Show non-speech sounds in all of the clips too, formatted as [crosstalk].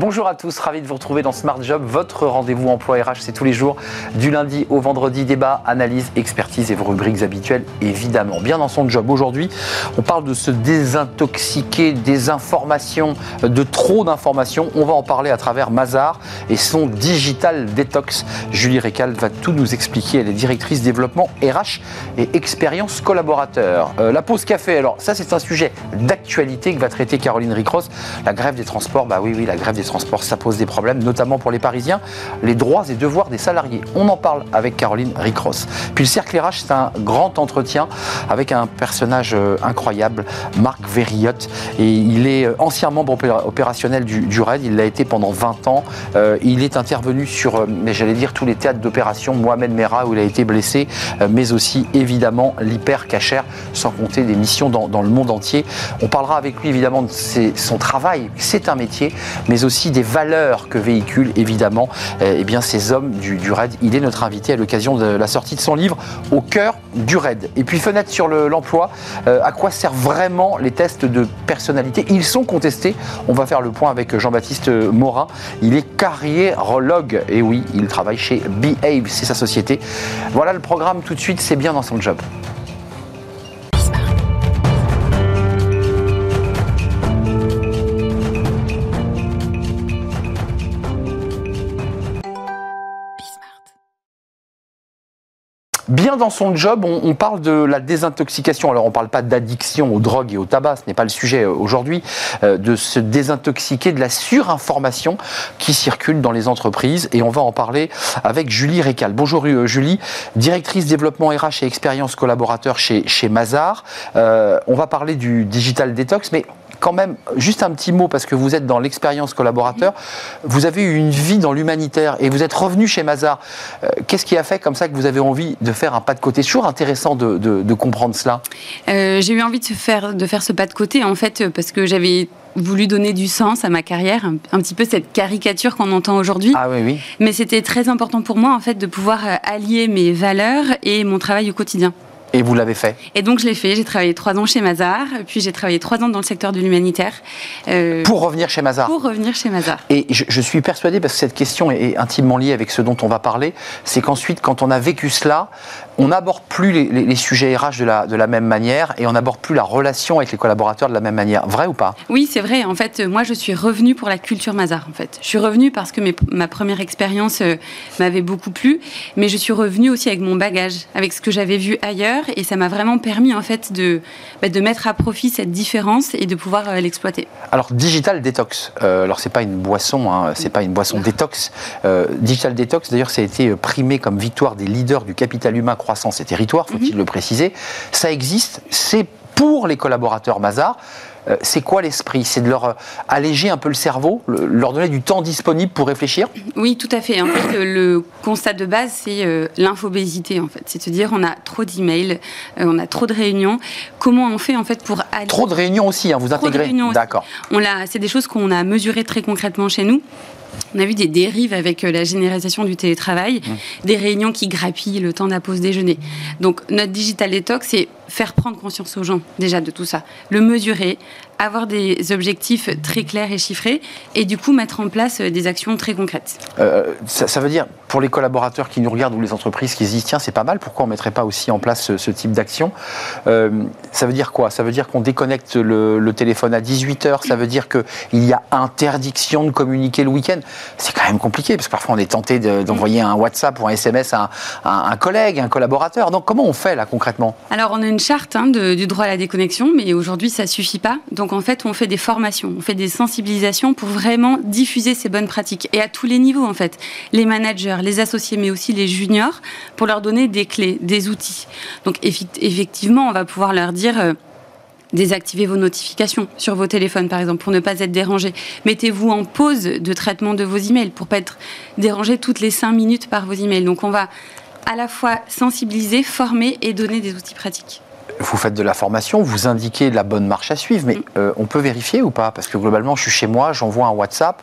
Bonjour à tous, ravi de vous retrouver dans Smart Job, votre rendez-vous emploi RH, c'est tous les jours, du lundi au vendredi, débat, analyse, expertise et vos rubriques habituelles, évidemment. Bien dans son job aujourd'hui, on parle de se désintoxiquer des informations, de trop d'informations. On va en parler à travers Mazar et son digital detox. Julie Récal va tout nous expliquer. Elle est directrice développement RH et expérience collaborateur. Euh, la pause café, alors ça c'est un sujet d'actualité que va traiter Caroline Ricross. La grève des transports, bah oui, oui, la grève des transports, ça pose des problèmes, notamment pour les Parisiens, les droits et devoirs des salariés. On en parle avec Caroline Ricross. Puis le cercle RH, c'est un grand entretien avec un personnage euh, incroyable, Marc Verriotte. Et il est euh, ancien membre opérationnel du, RAID, il l'a été pendant 20 ans. Euh, il est intervenu sur, mais j'allais dire, tous les théâtres d'opération, Mohamed Merah, où il a été blessé, mais aussi évidemment l'hyper cachère, sans compter des missions dans, le monde entier. On parlera avec lui évidemment de son travail, c'est un métier, mais aussi des valeurs que véhiculent évidemment eh bien, ces hommes du, du, RAID. Il est notre invité à l'occasion de la sortie de son livre Au cœur du RAID. Et puis fenêtre sur l'emploi, euh, à quoi servent vraiment les tests de personnalité? Ils sont contestés. On va faire le point avec Jean-Baptiste Morin. Il est carriérologue. Et oui, il travaille chez Behave, c'est sa société. Voilà le programme tout de suite, c'est bien dans son job. Bien dans son job, on, parle de la désintoxication. Alors on ne parle pas d'addiction aux drogues et au tabac, ce n'est pas le sujet euh, aujourd'hui, euh, de se désintoxiquer de la surinformation qui circule dans les entreprises. Et on va en parler avec Julie Récal. Bonjour euh, Julie, directrice développement RH et expérience collaborateur chez, chez Mazar. on va parler du digital detox, mais quand même, juste un petit mot, parce que vous êtes dans l'expérience collaborateur, vous avez eu une vie dans l'humanitaire et vous êtes revenu chez Mazar. Euh, qu'est-ce qui a fait comme ça que vous avez envie de faire un pas de côté? C'est toujours intéressant de, comprendre cela. Euh, j'ai eu envie de faire, de faire ce pas de côté, en fait, parce que j'avais voulu donner du sens à ma carrière, un, petit peu cette caricature qu'on entend aujourd'hui. Ah oui, oui. Mais c'était très important pour moi, en fait, de pouvoir euh, allier mes valeurs et mon travail au quotidien. Et vous l'avez fait Et donc je l'ai fait. J'ai travaillé trois ans chez Mazar, puis j'ai travaillé trois ans dans le secteur de l'humanitaire. Euh, pour revenir chez Mazar Pour revenir chez Mazar. Et je, suis persuadé, parce que cette question est, intimement liée avec ce dont on va parler, c'est qu'ensuite, quand on a vécu cela, on n'aborde plus les, sujets RH de la, de la même manière et on n'aborde plus la relation avec les collaborateurs de la même manière. Vrai ou pas? Oui, c'est vrai. En fait, moi, je suis revenue pour la culture Mazar. En fait, je suis revenue parce que ma première expérience euh, m'avait beaucoup plu, mais je suis revenue aussi avec mon bagage, avec ce que j'avais vu ailleurs et ça m'a vraiment permis en fait de, bah, de mettre à profit cette différence et de pouvoir euh, l'exploiter. Alors digital detox, euh, alors c'est pas une boisson, hein, c'est pas une boisson détox. Euh, digital detox, d'ailleurs, ça a été primé comme victoire des leaders du capital humain, croissance et territoire, faut-il mhm. le préciser. Ça existe, c'est pour les collaborateurs Mazar. Euh, c'est quoi l'esprit? C'est de leur euh, alléger un peu le cerveau, leur donner du temps disponible pour réfléchir? Oui, tout à fait. En fait, le constat de base, c'est euh, l'infobésité. En fait, c'est-à-dire on a trop d'emails, on a trop de réunions. Comment on fait en fait pour aller Trop de réunions aussi, hein, vous intégrez. D'accord. C'est des choses qu'on a mesurées très concrètement chez nous. On a vu des dérives avec la généralisation du télétravail, mmh. des réunions qui grappillent le temps de la pause déjeuner. Donc notre digital detox, c'est faire prendre conscience aux gens déjà de tout ça, le mesurer, avoir des objectifs très clairs et chiffrés et du coup mettre en place des actions très concrètes. Euh, ça, veut dire, pour les collaborateurs qui nous regardent ou les entreprises qui se disent tiens c'est pas mal, pourquoi on ne mettrait pas aussi en place ce, type d'action? Euh, Ça veut dire quoi? Ça veut dire qu'on déconnecte le, téléphone à 18h, ça veut dire qu'il y a interdiction de communiquer le week-end? C'est quand même compliqué parce que parfois on est tenté d'envoyer un WhatsApp ou un SMS à un, collègue, un collaborateur. Donc comment on fait là concrètement? Alors on a une charte hein, du droit à la déconnexion, mais aujourd'hui ça suffit pas. Donc donc en fait, on fait des formations, on fait des sensibilisations pour vraiment diffuser ces bonnes pratiques et à tous les niveaux en fait, les managers, les associés, mais aussi les juniors, pour leur donner des clés, des outils. Donc effectivement, on va pouvoir leur dire euh, désactivez vos notifications sur vos téléphones, par exemple, pour ne pas être dérangé. Mettez-vous en pause de traitement de vos emails pour pas être dérangé toutes les cinq minutes par vos emails. Donc, on va à la fois sensibiliser, former et donner des outils pratiques vous faites de la formation, vous indiquez la bonne marche à suivre, mais mm. euh, on peut vérifier ou pas? Parce que globalement, je suis chez moi, j'envoie un WhatsApp,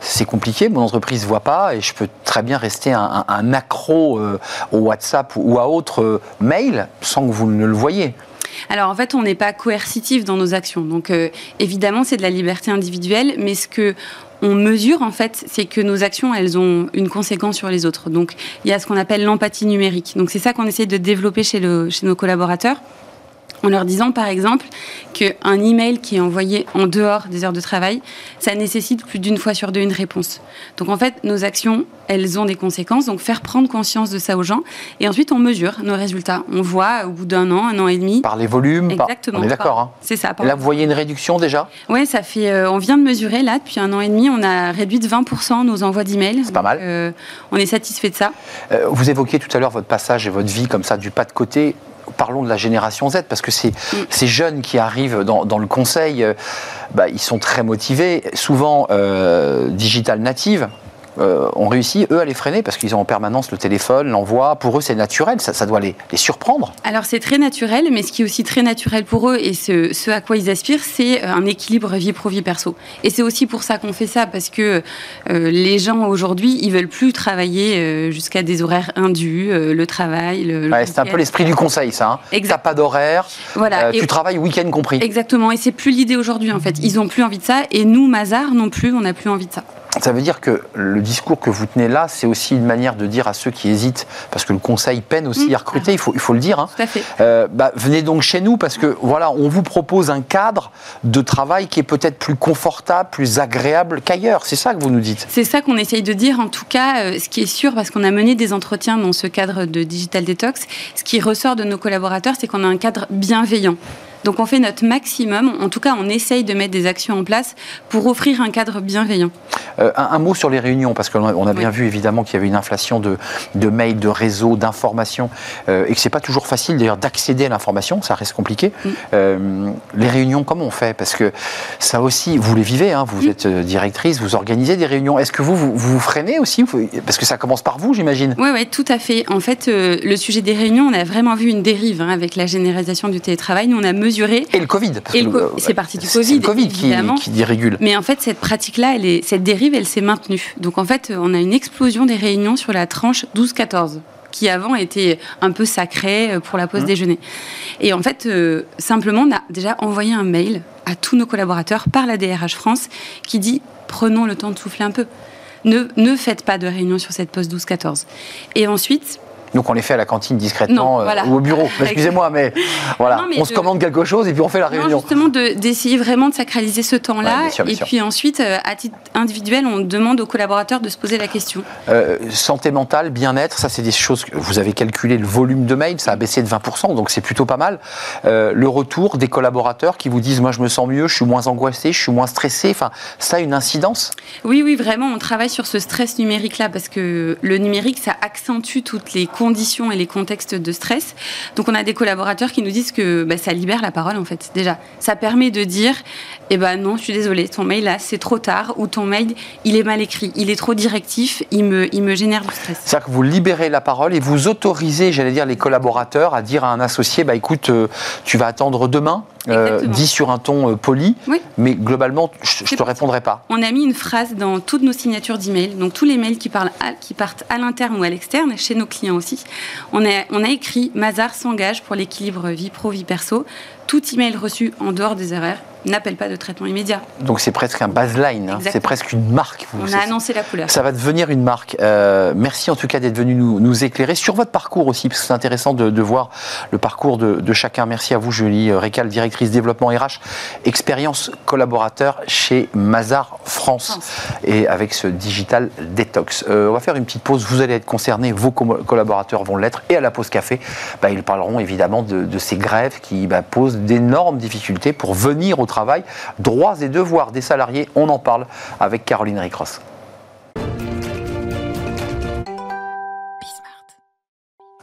c'est compliqué, mon entreprise ne voit pas, et je peux très bien rester un, accro euh, au WhatsApp ou à autre euh, mail sans que vous ne le voyez. Alors en fait, on n'est pas coercitif dans nos actions. Donc évidemment, c'est de la liberté individuelle, mais ce que on mesure en fait, c'est que nos actions, elles ont une conséquence sur les autres. Donc il y a ce qu'on appelle l'empathie numérique. Donc c'est ça qu'on essaie de développer chez, le, chez nos collaborateurs en leur disant par exemple qu'un email qui est envoyé en dehors des heures de travail, ça nécessite plus d'une fois sur deux une réponse. Donc en fait, nos actions, elles ont des conséquences, donc faire prendre conscience de ça aux gens, et ensuite on mesure nos résultats. On voit au bout d'un an, un an et demi. Par les volumes, Exactement. on est d'accord. Hein. C'est ça. Là, vous voyez une réduction déjà? Oui, ça fait. Euh, on vient de mesurer là depuis un an et demi, on a réduit de 20% nos envois d'emails. C'est pas mal. Euh, on est satisfait de ça. Euh, vous évoquiez tout à l'heure votre passage et votre vie comme ça du pas de côté parlons de la génération Z, parce que ces, ces jeunes qui arrivent dans, dans le conseil, euh, bah, ils sont très motivés, souvent euh, digital native. Euh, ont réussi, eux, à les freiner parce qu'ils ont en permanence le téléphone, l'envoi. Pour eux, c'est naturel, ça, ça doit les, les surprendre. Alors, c'est très naturel, mais ce qui est aussi très naturel pour eux et ce, ce à quoi ils aspirent, c'est un équilibre vie pro-vie perso. Et c'est aussi pour ça qu'on fait ça, parce que euh, les gens aujourd'hui, ils veulent plus travailler euh, jusqu'à des horaires indus, euh, le travail. Le, le Ouais, c'est un peu l'esprit du conseil, ça. Hein. Exact. T'as pas d'horaire, Voilà. euh, tu travailles week-end compris. Exactement, et c'est plus l'idée aujourd'hui en fait. Ils ont plus envie de ça, et nous, Mazar non plus, on n'a plus envie de ça. Ça veut dire que le discours que vous tenez là, c'est aussi une manière de dire à ceux qui hésitent, parce que le conseil peine aussi Mmh. à recruter, il faut, il faut le dire. hein. Tout à fait. Euh, bah, venez donc chez nous parce que voilà, on vous propose un cadre de travail qui est peut-être plus confortable, plus agréable qu'ailleurs. C'est ça que vous nous dites. C'est ça qu'on essaye de dire. En tout cas, euh, ce qui est sûr, parce qu'on a mené des entretiens dans ce cadre de Digital Detox, ce qui ressort de nos collaborateurs, c'est qu'on a un cadre bienveillant. Donc on fait notre maximum, en tout cas on essaye de mettre des actions en place pour offrir un cadre bienveillant. Euh, un, un mot sur les réunions, parce qu'on a, on a bien Oui. vu évidemment qu'il y avait une inflation de, de mails, de réseaux, d'informations, euh, et que c'est pas toujours facile d'ailleurs d'accéder à l'information, ça reste compliqué. Mm. Euh, les réunions, comment on fait? Parce que ça aussi, vous les vivez, hein, vous Mm. êtes directrice, vous organisez des réunions. Est-ce que vous, vous freinez aussi Parce que ça commence par vous, j'imagine? Oui, ouais, tout à fait. En fait, le sujet des réunions, on a vraiment vu une dérive hein, avec la généralisation du télétravail. Nous, on a mesuré. Et le Covid. parce Et que le co- c'est parti du Covid, le Covid qui, évidemment. qui dérégule. Mais en fait, cette pratique-là, elle est, cette dérive, elle s'est maintenue. Donc en fait, on a une explosion des réunions sur la tranche 12-14 qui avant était un peu sacrée euh, pour la pause Mmh. déjeuner. Et en fait, euh, simplement, on a déjà envoyé un mail à tous nos collaborateurs par la DRH France qui dit prenons le temps de souffler un peu. Ne, ne faites pas de réunion sur cette pause 12-14. Et ensuite, Donc on les fait à la cantine discrètement Non, euh, ou au bureau. [laughs] Excusez-moi, mais voilà, Non, mais on se commande quelque chose et puis on fait la Non, réunion. justement, de- d'essayer vraiment de sacraliser ce temps-là. et sûr. puis ensuite, euh, à titre individuel, on demande aux collaborateurs de se poser la question. Euh, santé mentale, bien-être, ça c'est des choses que vous avez calculé le volume de mails, ça a baissé de 20%, donc c'est plutôt pas mal. Euh, le retour des collaborateurs qui vous disent moi je me sens mieux, je suis moins angoissé, je suis moins stressé, enfin ça a une incidence? Oui, oui, vraiment, on travaille sur ce stress numérique-là parce que le numérique, ça accentue toutes les conditions et les contextes de stress. Donc, on a des collaborateurs qui nous disent que bah, ça libère la parole, en fait, déjà. Ça permet de dire, eh ben non, je suis désolée, ton mail là, c'est trop tard, ou ton mail, il est mal écrit, il est trop directif, il me, il me génère du stress. C'est-à-dire que vous libérez la parole et vous autorisez, j'allais dire, les collaborateurs à dire à un associé, bah écoute, euh, tu vas attendre demain, euh, dit sur un ton euh, poli, Oui. mais globalement, je, C'est te répondrai pas. On a mis une phrase dans toutes nos signatures d'email, donc tous les mails qui, parlent à- qui partent à l'interne ou à l'externe, chez nos clients aussi. On a, on a écrit Mazar s'engage pour l'équilibre vie pro-vie perso. Tout email reçu en dehors des horaires n'appelle pas de traitement immédiat. Donc c'est presque un baseline, hein, c'est presque une marque. vous- On a annoncé la couleur. Ça va devenir une marque. Euh, merci en tout cas d'être venu nous, nous éclairer sur votre parcours aussi, parce que c'est intéressant de, de voir le parcours de, de chacun. Merci à vous, Julie Récal, directrice développement RH, expérience collaborateur chez Mazar France, France. et avec ce digital detox. Euh, on va faire une petite pause. Vous allez être concernés, vos co- collaborateurs vont l'être, et à la pause café, bah, ils parleront évidemment de, de ces grèves qui bah, posent d'énormes difficultés pour venir au travail. Droits et devoirs des salariés, on en parle avec Caroline Ricross.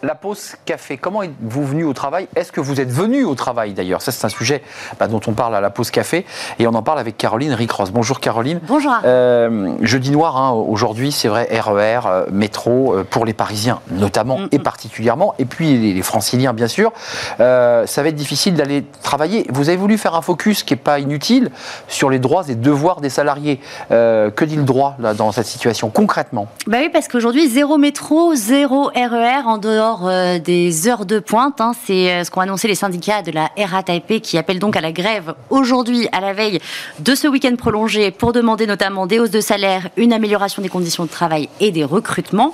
La pause café, comment êtes-vous venu au travail? Est-ce que vous êtes venu au travail d'ailleurs? Ça, c'est un sujet bah, dont on parle à la pause café et on en parle avec Caroline Ricross. Bonjour Caroline. Bonjour. Euh, jeudi noir, hein, aujourd'hui, c'est vrai, RER, euh, métro, euh, pour les Parisiens notamment Mm, et mm. particulièrement, et puis les, les franciliens bien sûr. Ça va être difficile d'aller travailler. Vous avez voulu faire un focus qui n'est pas inutile sur les droits et devoirs des salariés. Que dit le droit là, dans cette situation concrètement? Bah oui, parce qu'aujourd'hui, zéro métro, zéro RER en dehors report des heures de pointe. Hein. C'est ce qu'ont annoncé les syndicats de la RATP qui appellent donc à la grève aujourd'hui, à la veille de ce week-end prolongé, pour demander notamment des hausses de salaire, une amélioration des conditions de travail et des recrutements.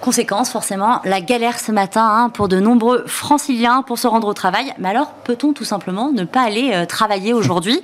Conséquence, forcément, la galère ce matin hein, pour de nombreux franciliens pour se rendre au travail. Mais alors, peut-on tout simplement ne pas aller euh, travailler aujourd'hui?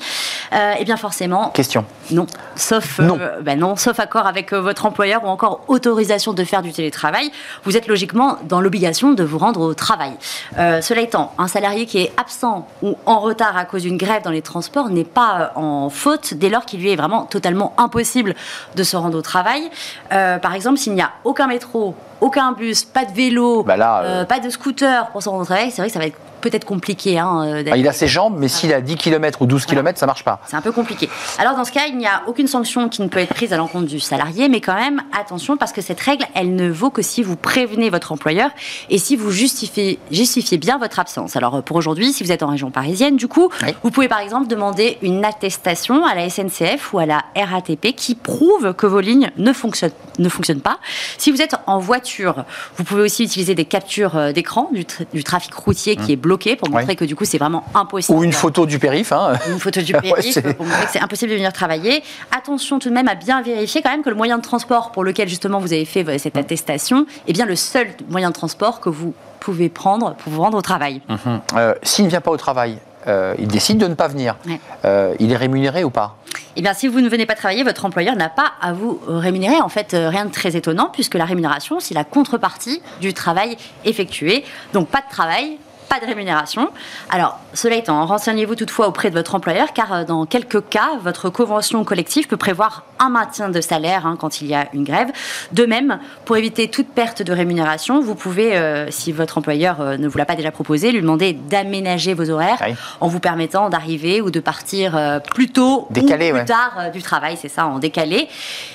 Euh, Eh bien, forcément. Question. Non. Sauf, euh, non. Ben non, sauf accord avec votre employeur ou encore autorisation de faire du télétravail. Vous êtes logiquement dans l'obligation de vous rendre au travail. cela étant, un salarié qui est absent ou en retard à cause d'une grève dans les transports n'est pas en faute dès lors qu'il lui est vraiment totalement impossible de se rendre au travail. par exemple, s'il n'y a aucun métro, aucun bus, pas de vélo, bah euh, pas de scooter pour se rendre au travail, c'est vrai que ça va être peut-être compliqué. Hein, euh, ah, il a ses jambes, mais s'il a 10 km ou 12 km, ça marche pas. C'est un peu compliqué. Alors dans ce cas, il n'y a aucune sanction qui ne peut être prise à l'encontre du salarié, mais quand même, attention, parce que cette règle, elle ne vaut que si vous prévenez votre employeur et si vous justifiez, justifiez bien votre absence. Alors pour aujourd'hui, si vous êtes en région parisienne, du coup, vous pouvez par exemple demander une attestation à la SNCF ou à la RATP qui prouve que vos lignes ne fonctionnent, ne fonctionnent pas. Si vous êtes en voiture, vous pouvez aussi utiliser des captures euh, d'écran du, du, trafic routier qui mmh. est bloqué pour montrer que du coup c'est vraiment impossible. Ou une photo du périph. Hein. Une photo du [laughs] périph pour montrer que c'est impossible de venir travailler. Attention tout de même à bien vérifier quand même que le moyen de transport pour lequel justement vous avez fait cette attestation est bien le seul moyen de transport que vous pouvez prendre pour vous rendre au travail. Mhm. Euh, s'il ne vient pas au travail, euh, il décide de ne pas venir. Euh, il est rémunéré ou pas? Eh bien, si vous ne venez pas travailler, votre employeur n'a pas à vous rémunérer. En fait, rien de très étonnant, puisque la rémunération, c'est la contrepartie du travail effectué. Donc, pas de travail, pas de rémunération. Alors, cela étant, renseignez-vous toutefois auprès de votre employeur, car euh, dans quelques cas, votre convention collective peut prévoir un maintien de salaire hein, quand il y a une grève. De même, pour éviter toute perte de rémunération, vous pouvez, euh, si votre employeur euh, ne vous l'a pas déjà proposé, lui demander d'aménager vos horaires en vous permettant d'arriver ou de partir plus tôt ou plus tard du travail, c'est ça, en décalé.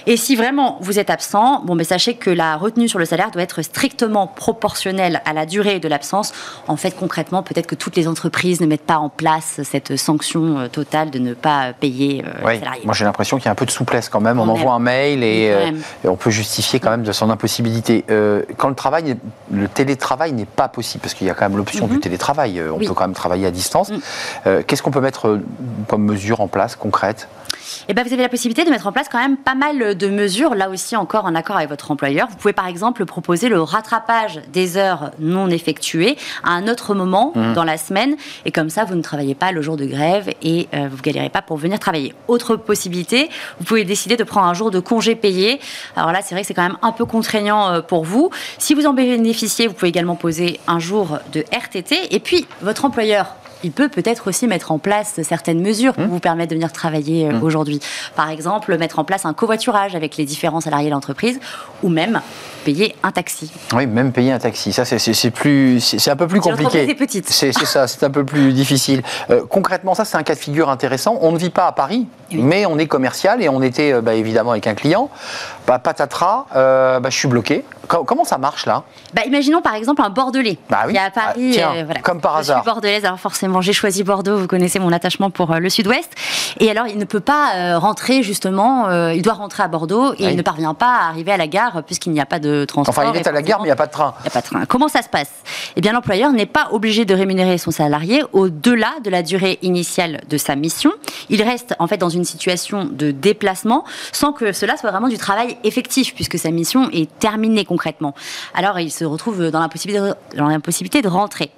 Et si vraiment vous êtes absent, bon, mais sachez que la retenue sur le salaire doit être strictement proportionnelle à la durée de l'absence. En fait, concrètement, peut-être que toutes les entreprises ne mettent pas en place cette sanction euh, totale de ne pas payer euh, les salariés. Moi, j'ai l'impression qu'il y a un peu de souplesse quand même. On, envoie un mail euh, et, on peut justifier quand même de son impossibilité. quand le travail, le télétravail n'est pas possible, parce qu'il y a quand même l'option du mhm. télétravail, on peut quand même travailler à distance. Mm. Qu'est-ce qu'on peut mettre comme mesure en place concrète? Eh ben, vous avez la possibilité de mettre en place quand même pas mal de mesures, là aussi encore en accord avec votre employeur. Vous pouvez par exemple proposer le rattrapage des heures non effectuées à un autre moment mmh. dans la semaine, et comme ça, vous ne travaillez pas le jour de grève et euh, vous ne galérez pas pour venir travailler. Autre possibilité, vous pouvez décider de prendre un jour de congé payé. Alors là, c'est vrai que c'est quand même un peu contraignant euh, pour vous. Si vous en bénéficiez, vous pouvez également poser un jour de RTT, et puis votre employeur il peut peut-être aussi mettre en place certaines mesures pour mmh. vous permettre de venir travailler euh, mmh. aujourd'hui. Par exemple, mettre en place un covoiturage avec les différents salariés de l'entreprise ou même payer un taxi. Oui, même payer un taxi. Ça, c'est plus, c'est un peu plus compliqué. C'est ça, c'est un peu plus difficile. Euh, concrètement, ça, c'est un cas de figure intéressant. On ne vit pas à Paris, mais on est commercial et on était euh, bah, évidemment avec un client. Bah, patatras, bah, je suis bloqué. Comment ça marche là? Bah, Imaginons par exemple un Bordelais bah qui est à Paris. Ah, voilà. Comme par hasard. Je suis bordelaise, alors forcément j'ai choisi Bordeaux, vous connaissez mon attachement pour euh, le sud-ouest. Et alors il ne peut pas euh, rentrer justement, euh, il doit rentrer à Bordeaux et il ne parvient pas à arriver à la gare puisqu'il n'y a pas de transport. Enfin il est à la gare mais il n'y a pas de train. Il n'y a pas de train. Comment ça se passe? Eh bien l'employeur n'est pas obligé de rémunérer son salarié au-delà de la durée initiale de sa mission. Il reste en fait dans une situation de déplacement sans que cela soit vraiment du travail effectif puisque sa mission est terminée concrètement. Alors il se retrouve dans l'impossibilité de rentrer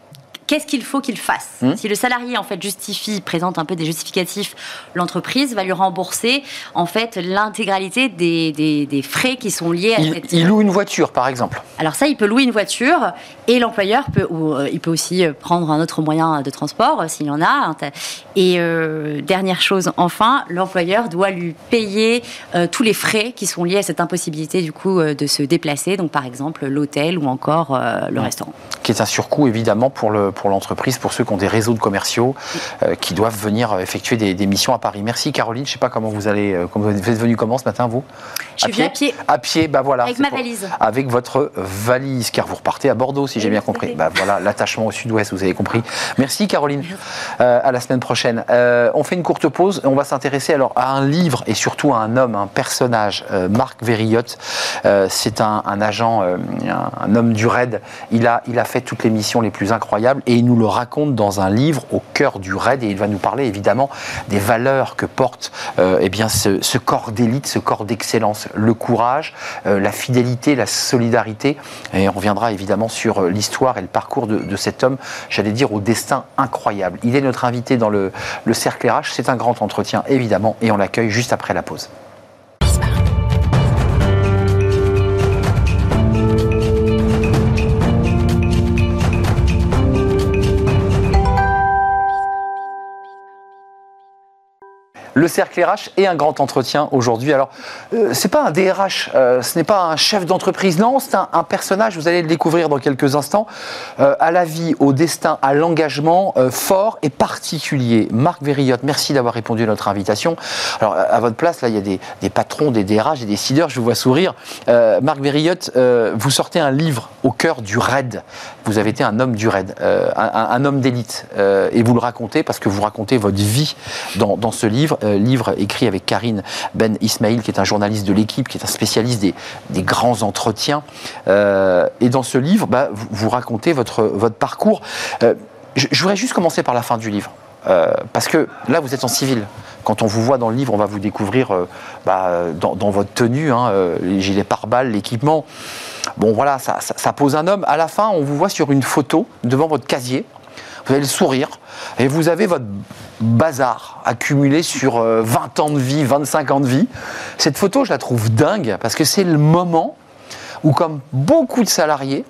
qu'est-ce qu'il faut qu'il fasse hmm. Si le salarié en fait justifie, présente un peu des justificatifs, l'entreprise va lui rembourser en fait l'intégralité des, frais qui sont liés à il, cette... Il loue une voiture par exemple. Alors ça, il peut louer une voiture et l'employeur peut, ou, euh, il peut aussi euh, prendre un autre moyen de transport euh, s'il y en a. Et dernière chose, enfin, l'employeur doit lui payer tous les frais qui sont liés à cette impossibilité du coup de se déplacer. Donc par exemple l'hôtel ou encore le restaurant. Qui est un surcoût évidemment pour le pour l'entreprise, pour ceux qui ont des réseaux de commerciaux euh, qui doivent venir effectuer des, missions à Paris. Merci Caroline. Je ne sais pas comment vous allez, euh, comment vous êtes venu comment ce matin vous? Je viens à pied. À pied, bah voilà. Avec ma pour- valise. Avec votre valise, car vous repartez à Bordeaux, si j'ai bien compris. Bah voilà, l'attachement au sud-ouest, vous avez compris. Merci Caroline. Euh, à la semaine prochaine. Euh, on fait une courte pause on va s'intéresser alors à un livre et surtout à un homme, un personnage, euh, Marc Verrillotte. Euh, c'est un, un agent, euh, un, un homme du raid. Il a, il a fait toutes les missions les plus incroyables et il nous le raconte dans un livre au cœur du raid et il va nous parler évidemment des valeurs que porte euh, eh bien, ce, corps d'élite, ce corps d'excellence, le courage, euh, la fidélité, la solidarité. Et on reviendra évidemment sur euh, l'histoire et le parcours de, de cet homme, j'allais dire au destin incroyable. Il est notre invité dans le, le cercle RH. C'est un grand entretien évidemment et on l'accueille juste après la pause. Le cercle RH et un grand entretien aujourd'hui. Alors, euh, c'est pas un DRH, euh, ce n'est pas un chef d'entreprise, non, c'est un, personnage, vous allez le découvrir dans quelques instants, euh, à la vie, au destin, à l'engagement euh, fort et particulier. Marc Verrillotte, merci d'avoir répondu à notre invitation. Alors, à votre place, là, il y a des, patrons, des DRH, des décideurs, je vous vois sourire. Marc Verrillotte, euh, vous sortez un livre au cœur du raid. Vous avez été un homme du raid, un, homme d'élite, et vous le racontez parce que vous racontez votre vie dans, ce livre, livre écrit avec Karine Ben Ismail, qui est un journaliste de l'équipe, qui est un spécialiste des, grands entretiens. Euh, et dans ce livre, bah, vous, racontez votre, parcours. Euh, je, voudrais juste commencer par la fin du livre. Euh, parce que là, vous êtes en civil. Quand on vous voit dans le livre, on va vous découvrir euh, bah, euh, dans, votre tenue, hein, euh, les gilets pare-balles, l'équipement. Bon, voilà, ça- ça pose un homme. À la fin, on vous voit sur une photo devant votre casier. Vous avez le sourire et vous avez votre bazar accumulé sur euh, 20 ans de vie, 25 ans de vie. Cette photo, je la trouve dingue parce que c'est le moment où, comme beaucoup de salariés,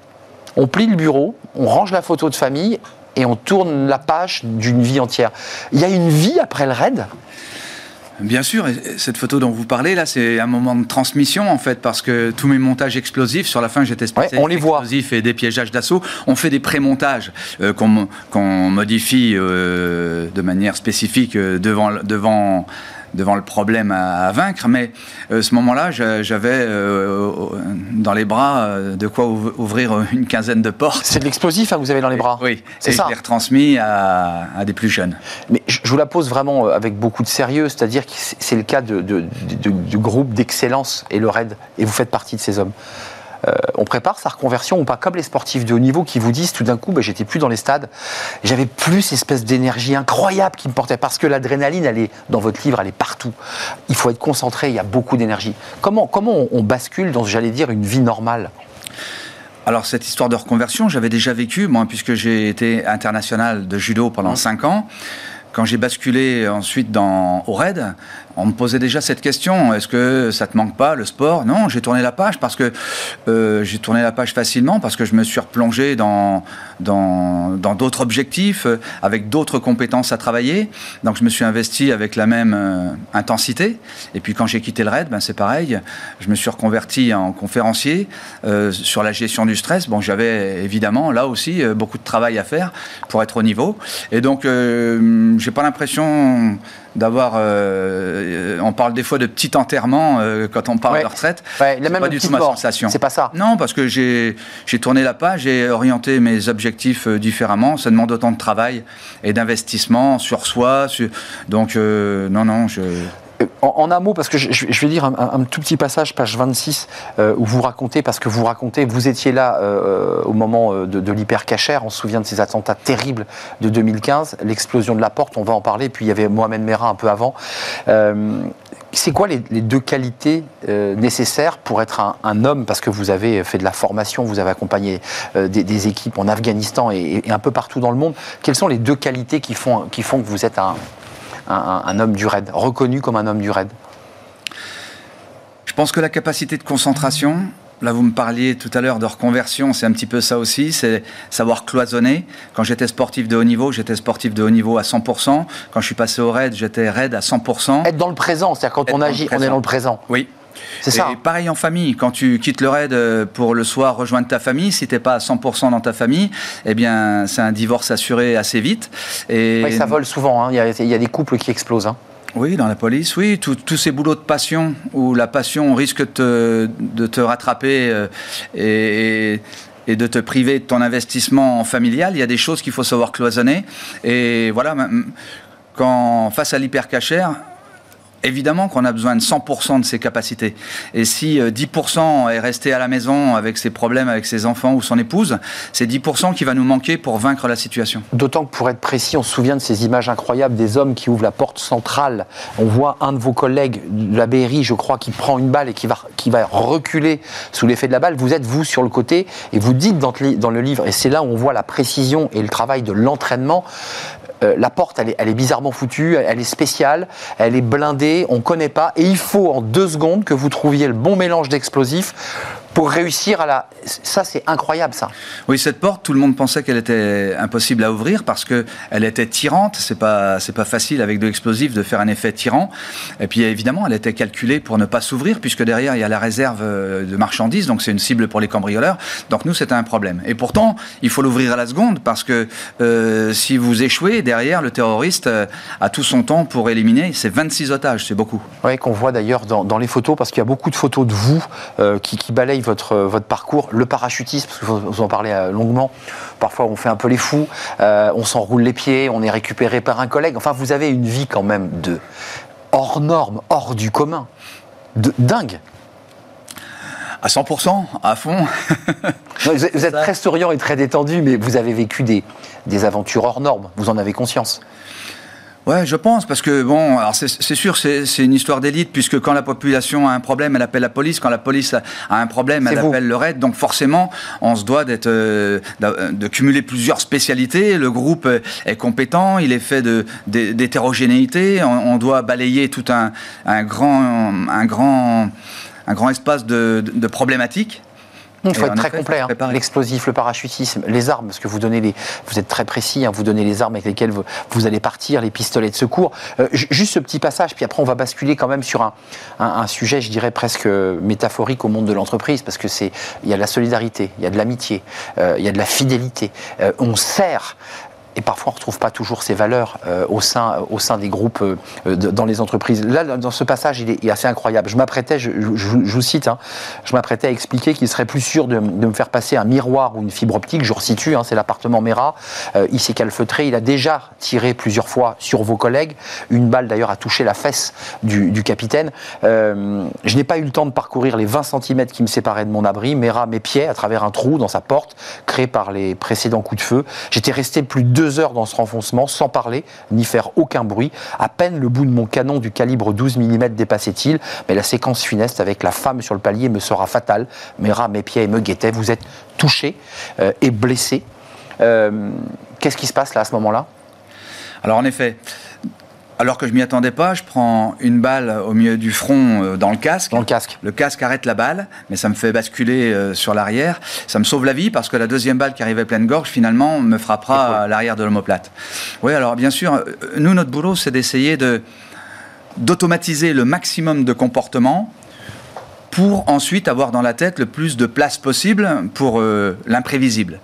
on plie le bureau, on range la photo de famille et on tourne la page d'une vie entière. Il y a une vie après le raid Bien sûr, et cette photo dont vous parlez là, c'est un moment de transmission en fait, parce que tous mes montages explosifs, sur la fin j'étais spécialiste Ouais, on les voit. explosifs et dépiégeage d'assaut, on fait des pré-montages euh, qu'on mo- qu'on modifie euh, de manière spécifique euh, devant, devant, devant le problème à, à vaincre, mais euh, ce moment-là, j'a- j'avais euh, dans les bras euh, de quoi ouv- ouvrir une quinzaine de portes. C'est de l'explosif hein, que vous avez dans les bras. Oui, c'est ça. je l'ai retransmis à, à des plus jeunes. Mais je vous la pose vraiment euh, avec beaucoup de sérieux, c'est-à-dire que c'est c'est le cas de, de, de- de groupe d'excellence et le RAID, et vous faites partie de ces hommes. Euh, on prépare sa reconversion ou pas comme les sportifs de haut niveau qui vous disent tout d'un coup, bah, j'étais plus dans les stades, j'avais plus cette espèce d'énergie incroyable qui me portait parce que l'adrénaline, elle est dans votre livre, elle est partout. Il faut être concentré, il y a beaucoup d'énergie. Comment, comment on, on bascule dans, j'allais dire, une vie normale? Alors cette histoire de reconversion, j'avais déjà vécu, moi, puisque j'ai été international de judo pendant 5 ans. Quand j'ai basculé ensuite dans, au RAID, on me posait déjà cette question est-ce que ça te manque pas le sport? Non, j'ai tourné la page parce que euh, j'ai tourné la page facilement parce que je me suis replongé dans dans dans d'autres objectifs, euh, avec d'autres compétences à travailler. Donc je me suis investi avec la même euh, intensité. Et puis quand j'ai quitté le RAID, ben c'est pareil. Je me suis reconverti en conférencier sur la gestion du stress. Bon, j'avais évidemment là aussi beaucoup de travail à faire pour être au niveau. Et donc j'ai pas l'impression d'avoir. euh, on parle des fois de petit enterrement euh, quand on parle Ouais. de retraite. Ouais, C'est pas du tout ma sensation. C'est pas ça. Non, parce que j'ai j'ai tourné la page, j'ai orienté mes objectifs euh, différemment. Ça demande autant de travail et d'investissement sur soi. sur- Donc, euh, non, non, je. Euh, En, un mot, parce que je, vais dire un, tout petit passage, page 26, euh, où vous racontez, parce que vous racontez, vous étiez là euh, au moment de, de l'hypercachère, on se souvient de ces attentats terribles de 2015, l'explosion de la porte, on va en parler, puis il y avait Mohamed Merah un peu avant. C'est quoi les, deux qualités nécessaires pour être un, homme Parce que vous avez fait de la formation, vous avez accompagné des, des équipes en Afghanistan et, et un peu partout dans le monde. Quelles sont les deux qualités qui font, qui font que vous êtes un, un- un homme du raid, reconnu comme un homme du raid Je pense que la capacité de concentration, là vous me parliez tout à l'heure de reconversion, c'est un petit peu ça aussi, c'est savoir cloisonner. Quand j'étais sportif de haut niveau, j'étais sportif de haut niveau à 100%. Quand je suis passé au raid, j'étais raid à 100%. Être dans le présent, c'est-à-dire quand Être on agit, on est dans le présent. Oui. C'est ça. Et pareil en famille, quand tu quittes le raid euh, pour le soir rejoindre ta famille, si t'es pas à 100% dans ta famille, eh bien c'est un divorce assuré assez vite. Et Ouais, ça vole souvent, hein. il, y a, il y a des couples qui explosent. hein. Oui, dans la police, oui. Tous ces boulots de passion où la passion risque de te rattraper euh, et, et de te priver de ton investissement familial. Il y a des choses qu'il faut savoir cloisonner. Et voilà, quand face à l'hypercachère, Évidemment qu'on a besoin de 100% de ses capacités. Et si 10% euh, est resté à la maison avec ses problèmes avec ses enfants ou son épouse, c'est 10% qui va nous manquer pour vaincre la situation. D'autant que pour être précis, on se souvient de ces images incroyables des hommes qui ouvrent la porte centrale. On voit un de vos collègues de la BRI, je crois, qui prend une balle et qui va, qui va reculer sous l'effet de la balle. Vous êtes, vous, sur le côté et vous dites dans, dans le livre, et c'est là où on voit la précision et le travail de l'entraînement, euh, la porte, elle est, bizarrement foutue, elle est spéciale, elle est blindée, on ne connaît pas, et il faut en deux secondes que vous trouviez le bon mélange d'explosifs pour réussir à la. Ça, c'est incroyable, ça. Oui, cette porte, tout le monde pensait qu'elle était impossible à ouvrir parce qu'elle était tirante. C'est pas, c'est pas facile avec de l'explosif de faire un effet tirant. Et puis, évidemment, elle était calculée pour ne pas s'ouvrir puisque derrière, il y a la réserve euh, de marchandises. Donc, c'est une cible pour les cambrioleurs. Donc, nous, c'était un problème. Et pourtant, il faut l'ouvrir à la seconde parce que euh, si vous échouez, derrière, le terroriste euh, a tout son temps pour éliminer. C'est 26 otages, c'est beaucoup. Oui, qu'on voit d'ailleurs dans, les photos parce qu'il y a beaucoup de photos de vous qui, qui balayent votre, votre parcours, le parachutisme, parce que vous en parlez euh, longuement, parfois on fait un peu les fous, euh, on s'enroule les pieds, on est récupéré par un collègue, enfin vous avez une vie quand même de hors norme, hors du commun, de dingue. À 100%, à fond. [laughs] vous êtes très souriant et très détendu, mais vous avez vécu des, des aventures hors normes, vous en avez conscience. Ouais, je pense, parce que bon, alors c'est sûr, c'est une histoire d'élite, puisque quand la population a un problème, elle appelle la police. Quand la police a un problème, elle appelle le RAID. Donc forcément, on se doit d'être, euh, de cumuler plusieurs spécialités. Le groupe est compétent, il est fait d'hétérogénéité. On, on, doit balayer tout un, un grand, un grand, un grand espace de, de problématiques. Il faut être très complet. Hein. L'explosif, le parachutisme, les armes, parce que vous donnez les, vous êtes très précis. Hein, vous donnez les armes avec lesquelles vous, allez partir, les pistolets de secours. Euh, juste ce petit passage, puis après on va basculer quand même sur un, un, sujet, je dirais presque métaphorique au monde de l'entreprise, parce que c'est, il y a de la solidarité, il y a de l'amitié, euh, il y a de la fidélité. Euh, on sert et parfois on ne retrouve pas toujours ces valeurs euh, au, sein, au sein des groupes euh, dans les entreprises. Là, dans ce passage, il est, assez incroyable. Je m'apprêtais, je, vous cite, hein, je m'apprêtais à expliquer qu'il serait plus sûr de, me faire passer un miroir ou une fibre optique. Je resitue, hein, c'est l'appartement Mera. Euh, il s'est calfeutré, il a déjà tiré plusieurs fois sur vos collègues. Une balle d'ailleurs a touché la fesse du, capitaine. je n'ai pas eu le temps de parcourir les 20 cm qui me séparaient de mon abri. Mera pieds à travers un trou dans sa porte créé par les précédents coups de feu. J'étais resté plus de deux heures dans ce renfoncement sans parler ni faire aucun bruit. À peine le bout de mon canon du calibre 12 mm dépassait-il, mais la séquence funeste avec la femme sur le palier me sera fatale. Mes rats, mes pieds me guettaient. Vous êtes touché euh, et blessé. Euh, qu'est-ce qui se passe là à ce moment-là? Alors en effet, alors que je m'y attendais pas, je prends une balle au milieu du front euh, dans le casque. Dans le casque. Le casque arrête la balle, mais ça me fait basculer euh, sur l'arrière. Ça me sauve la vie parce que la deuxième balle qui arrivait pleine gorge, finalement, me frappera à l'arrière de l'omoplate. Oui, alors bien sûr, euh, nous, notre boulot, c'est d'essayer de d'automatiser le maximum de comportements pour ensuite avoir dans la tête le plus de place possible pour euh, l'imprévisible.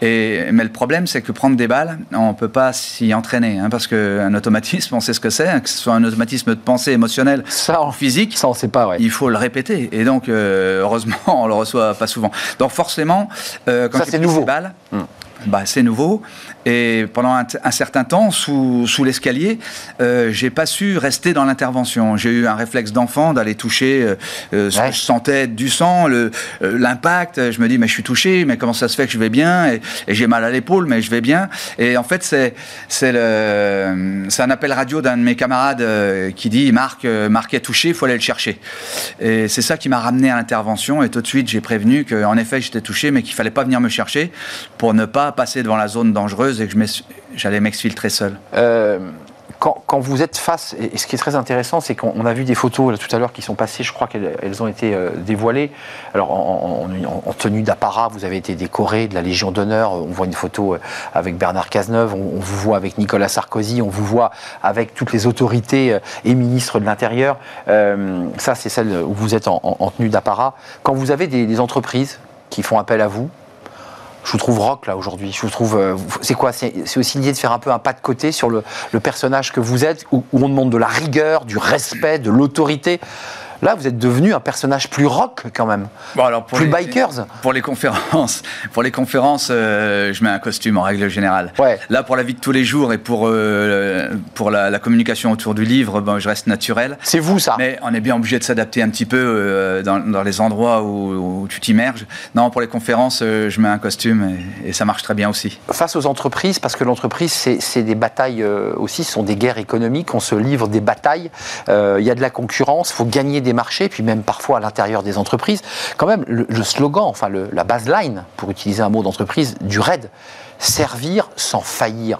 Et, mais le problème, c'est que prendre des balles, on ne peut pas s'y entraîner, hein, parce qu'un automatisme, [laughs] on sait ce que c'est, hein, que ce soit un automatisme de pensée émotionnelle ça, ou physique, ça on sait pas, il faut le répéter. Et donc, euh, heureusement, [laughs] on le reçoit pas souvent. Donc forcément, euh, quand ça, c'est nouveau. balles, hmm. bah, c'est nouveau. Et pendant un, certain temps, sous, sous l'escalier, euh, j'ai pas su rester dans l'intervention. J'ai eu un réflexe d'enfant d'aller toucher euh, euh, ce que je sentais du sang, euh, l'impact. je me dis, mais je suis touché, mais comment ça se fait que je vais bien Et, j'ai mal à l'épaule, mais je vais bien. Et en fait, c'est c'est un appel radio d'un de mes camarades qui dit, Marc, Marc est touché, il faut aller le chercher. Et c'est ça qui m'a ramené à l'intervention. Et tout de suite, j'ai prévenu qu'en effet, j'étais touché, mais qu'il fallait pas venir me chercher pour ne pas passer devant la zone dangereuse et que j'allais m'exfiltrer seul. Euh, quand, vous êtes face, et ce qui est très intéressant, c'est qu'on a vu des photos tout à l'heure qui sont passées, je crois qu'elles ont été euh, dévoilées. Alors en, tenue d'apparat, vous avez été décoré de la Légion d'honneur. On voit une photo euh, avec Bernard Cazeneuve, on, vous voit avec Nicolas Sarkozy, on vous voit avec toutes les autorités et ministres de l'Intérieur. ça, c'est celle où vous êtes en, tenue d'apparat. Quand vous avez des entreprises qui font appel à vous, je vous trouve rock là aujourd'hui. Je vous trouve. euh, c'est quoi? C'est aussi l'idée de faire un peu un pas de côté sur le, personnage que vous êtes, où on demande de la rigueur, du respect, de l'autorité. Là, vous êtes devenu un personnage plus rock quand même. Bon, alors pour plus les- bikers. Pour les conférences, [laughs] pour les conférences, euh, je mets un costume en règle générale. Ouais. Là, pour la vie de tous les jours et pour euh, pour la, la communication autour du livre, ben, je reste naturel. C'est vous ça. Mais on est bien obligé de s'adapter un petit peu euh, dans, dans les endroits où, où tu t'immerges. Non, pour les conférences, je mets un costume et, et ça marche très bien aussi. face aux entreprises, parce que l'entreprise, c'est des batailles aussi, ce sont des guerres économiques, on se livre des batailles, il y a de la concurrence, il faut gagner des marchés, puis même parfois à l'intérieur des entreprises. Quand même, le, slogan, enfin la baseline, pour utiliser un mot d'entreprise, du RAID, servir sans faillir.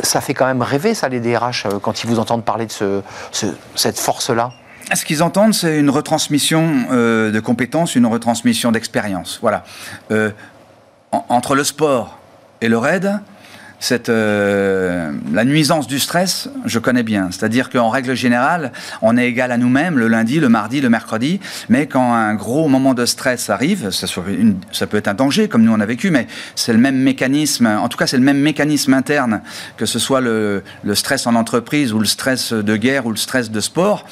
Ça fait quand même rêver, ça, les DRH, euh, quand ils vous entendent parler de ce- ce- cette force-là? Ce qu'ils entendent, c'est une retransmission euh, de compétences, une retransmission d'expérience. Voilà. Euh, en- entre le sport et le raid, euh, la nuisance du stress, je connais bien. C'est-à-dire qu'en règle générale, on est égal à nous-mêmes le lundi, le mardi, le mercredi, mais quand un gros moment de stress arrive, ça, peut être un danger, comme nous on a vécu, mais c'est le même mécanisme, en tout cas c'est le même mécanisme interne, que ce soit le, le stress en entreprise ou le stress de guerre ou le stress de sport,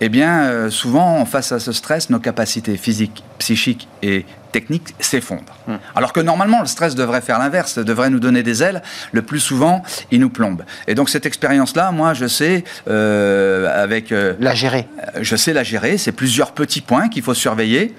eh bien, euh, souvent, face à ce stress, nos capacités physiques, psychiques et techniques s'effondrent. Alors que normalement, le stress devrait faire l'inverse, devrait nous donner des ailes. Le plus souvent, il nous plombe. Et donc, cette expérience-là, moi, je sais, euh, avec, euh, La gérer. je sais la gérer. C'est plusieurs petits points qu'il faut surveiller.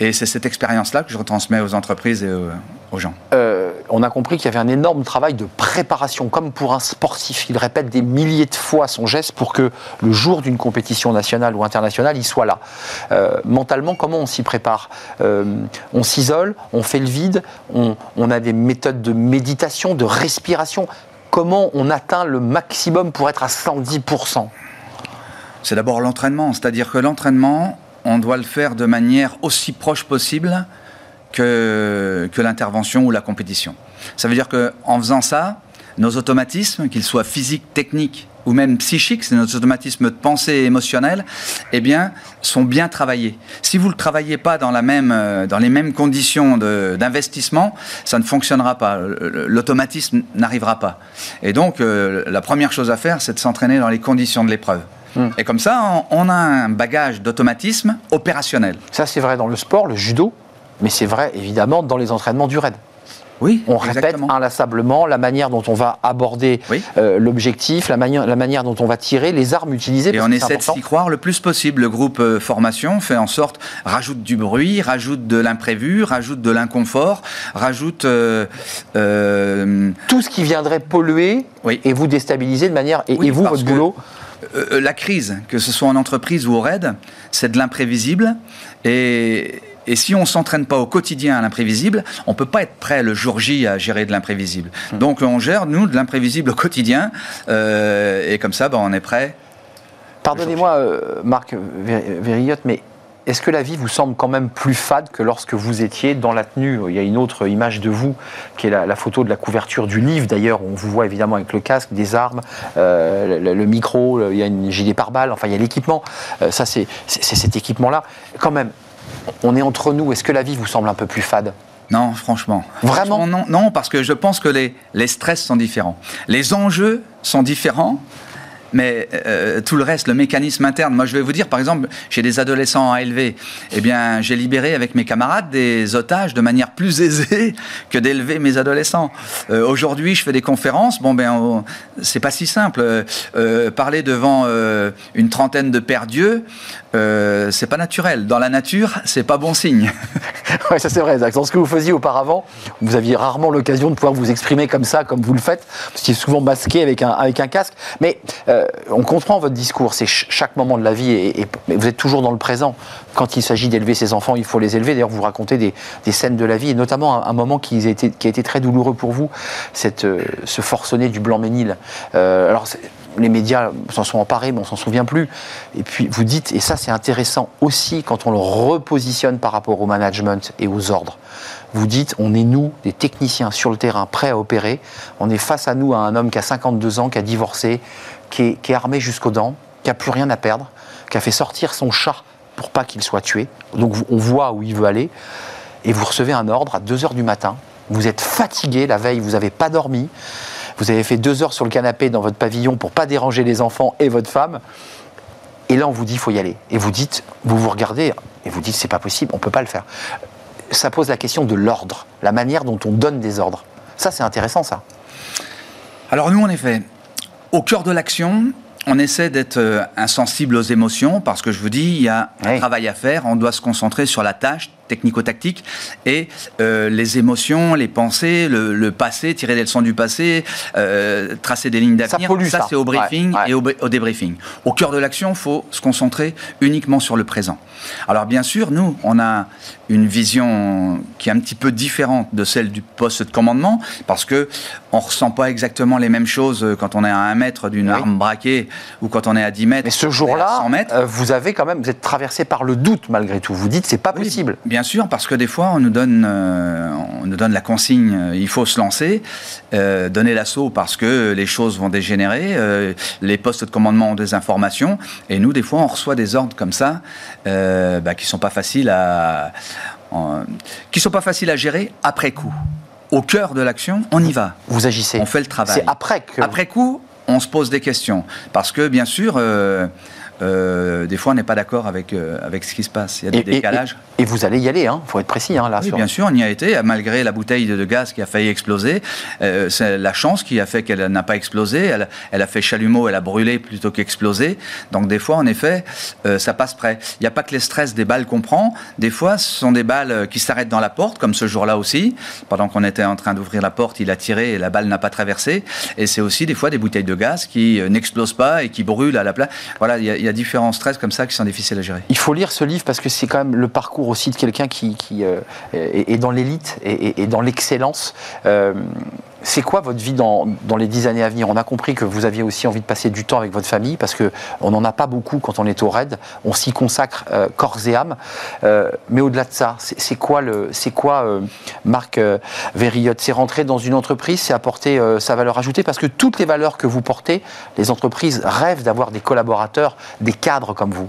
Et c'est cette expérience-là que je retransmets aux entreprises et aux, aux gens. Euh, on a compris qu'il y avait un énorme travail de préparation, comme pour un sportif. Il répète des milliers de fois son geste pour que le jour d'une compétition nationale ou internationale, il soit là. Euh, mentalement, comment on s'y prépare Euh, On s'isole, on fait le vide, on, on a des méthodes de méditation, de respiration. Comment on atteint le maximum pour être à 110% C'est d'abord l'entraînement. C'est-à-dire que l'entraînement, on doit le faire de manière aussi proche possible que, l'intervention ou la compétition. Ça veut dire qu'en faisant ça, nos automatismes, qu'ils soient physiques, techniques ou même psychiques, c'est nos automatismes de pensée et eh bien, sont bien travaillés. Si vous ne le travaillez pas dans, euh, les mêmes conditions d'investissement, ça ne fonctionnera pas. L'automatisme n'arrivera pas. Et donc, euh, la première chose à faire, c'est de s'entraîner dans les conditions de l'épreuve. Et comme ça, on on a un bagage d'automatisme opérationnel. Ça, c'est vrai dans le sport, le judo, mais c'est vrai évidemment dans les entraînements du raid. Oui, On répète exactement. inlassablement la manière dont on va aborder Oui. euh, l'objectif, la, manière- la manière dont on va tirer, les armes utilisées. Et on essaie de s'y croire le plus possible. Le groupe euh, formation fait en sorte, rajoute du bruit, rajoute de l'imprévu, rajoute de l'inconfort, rajoute... euh, Tout ce qui viendrait polluer Oui. et vous déstabiliser de manière. Et, vous, votre boulot euh, la crise, que ce soit en entreprise ou au raid, c'est de l'imprévisible. Et, et si on ne s'entraîne pas au quotidien à l'imprévisible, on ne peut pas être prêt le jour J à gérer de l'imprévisible. Hum. Donc on gère, nous, de l'imprévisible au quotidien. euh, et comme ça, ben, on est prêt. Pardonnez-moi, euh, Marc Ver- Verrillotte, mais est-ce que la vie vous semble quand même plus fade que lorsque vous étiez dans la tenue? Il y a une autre image de vous, qui est la, la photo de la couverture du livre, d'ailleurs, où on vous voit évidemment avec le casque, des armes, euh, le, le micro, le- il y a une gilet pare-balles, enfin, il y a l'équipement. Euh, ça, c'est cet équipement-là. Quand même, on est entre nous. Est-ce que la vie vous semble un peu plus fade? Non, franchement. Vraiment? Franchement, non, non, parce que je pense que les, les stress sont différents. Les enjeux sont différents. Mais euh, tout le reste, le mécanisme interne. Moi, je vais vous dire, par exemple, j'ai des adolescents à élever. Eh bien, j'ai libéré avec mes camarades des otages de manière plus aisée [laughs] que d'élever mes adolescents. Euh, Aujourd'hui, je fais des conférences. Bon, ben, c'est pas si simple. Euh, euh, parler devant euh, une trentaine de pères dieux, euh, c'est pas naturel. Dans la nature, c'est pas bon signe. [laughs] Oui, ça c'est vrai. Zach. Dans ce que vous faisiez auparavant, vous aviez rarement l'occasion de pouvoir vous exprimer comme ça, comme vous le faites, parce qu'il est souvent masqué avec un, casque. Mais euh, on comprend votre discours, c'est ch- chaque moment de la vie, et, vous êtes toujours dans le présent. Quand il s'agit d'élever ses enfants, il faut les élever. D'ailleurs, vous racontez des, scènes de la vie, et notamment un, moment qui a, été, très douloureux pour vous, euh, ce forcené du Blanc-Ménil. Alors, les médias s'en sont emparés, mais on s'en souvient plus. Et puis vous dites, et ça c'est intéressant aussi quand on le repositionne par rapport au management et aux ordres. Vous dites, on est nous, des techniciens sur le terrain, prêts à opérer. On est face à nous à un homme qui a 52 ans, qui a divorcé, qui est, armé jusqu'aux dents, qui a plus rien à perdre, qui a fait sortir son chat pour pas qu'il soit tué. Donc on voit où il veut aller. Et vous recevez un ordre à 2 heures du matin. vous êtes fatigué la veille, vous n'avez pas dormi, vous avez fait deux heures sur le canapé dans votre pavillon pour pas déranger les enfants et votre femme. Et là, on vous dit, il faut y aller. Et vous dites, vous vous regardez et vous dites, c'est pas possible, on peut pas le faire. Ça pose la question de l'ordre, la manière dont on donne des ordres. Ça, c'est intéressant, ça. Alors nous, en effet, au cœur de l'action, on essaie d'être euh, insensible aux émotions parce que je vous dis, il y a un Oui. travail à faire. On doit se concentrer sur la tâche technico-tactique et euh, les émotions, les pensées, le, le passé, tirer des leçons du passé, euh, tracer des lignes d'avenir. ça. c'est au briefing Ouais, ouais. et au, au débriefing. Au cœur de l'action, il faut se concentrer uniquement sur le présent. Alors bien sûr, nous, on a une vision qui est un petit peu différente de celle du poste de commandement parce que on ressent pas exactement les mêmes choses quand on est à un mètre d'une Oui. arme braquée ou quand on est à 10 mètres. Mais ce jour-là, 100 mètres. euh, vous avez quand même, vous êtes traversé par le doute malgré tout. Vous dites, c'est pas Oui, possible. Bien sûr, parce que des fois, on nous donne, euh, on nous donne la consigne, euh, il faut se lancer, euh, donner l'assaut parce que les choses vont dégénérer, euh, les postes de commandement ont des informations, et nous, des fois, on reçoit des ordres comme ça, bah, qui sont pas faciles à, en- qui sont pas faciles à gérer après coup. Au cœur de l'action, on y va. Vous agissez. On fait le travail. C'est après que. Après coup, on se pose des questions. Parce que, bien sûr, euh, euh, des fois, on n'est pas d'accord avec, euh, avec ce qui se passe. Il y a des Et- décalages. Et, et vous allez y aller, il faut être précis. Hein, là, Oui, sur- bien sûr, on y a été, malgré la bouteille de gaz qui a failli exploser. Euh, c'est la chance qui a fait qu'elle n'a pas explosé. Elle, elle a fait chalumeau, elle a brûlé plutôt qu'explosé. Donc des fois, en effet, ça passe près. Il n'y a pas que les stress des balles qu'on prend. Des fois, ce sont des balles qui s'arrêtent dans la porte, comme ce jour-là aussi. Pendant qu'on était en train d'ouvrir la porte, il a tiré et la balle n'a pas traversé. Et c'est aussi des fois des bouteilles de gaz qui n'explosent pas et qui brûlent à la place. Voilà, il y, a- y a différents stress comme ça qui sont difficiles à gérer. Il faut lire ce livre parce que c'est quand même le parcours aussi de quelqu'un qui, euh, est, dans l'élite et dans l'excellence. Euh, c'est quoi votre vie dans, dans les dix années à venir? On a compris que vous aviez aussi envie de passer du temps avec votre famille parce que on n'en a pas beaucoup quand on est au raid. On s'y consacre euh, corps et âme. Euh, mais au-delà de ça, c'est quoi, le, quoi euh, Marc Verrillotte C'est rentrer dans une entreprise, c'est apporter sa valeur ajoutée parce que toutes les valeurs que vous portez, les entreprises rêvent d'avoir des collaborateurs, des cadres comme vous.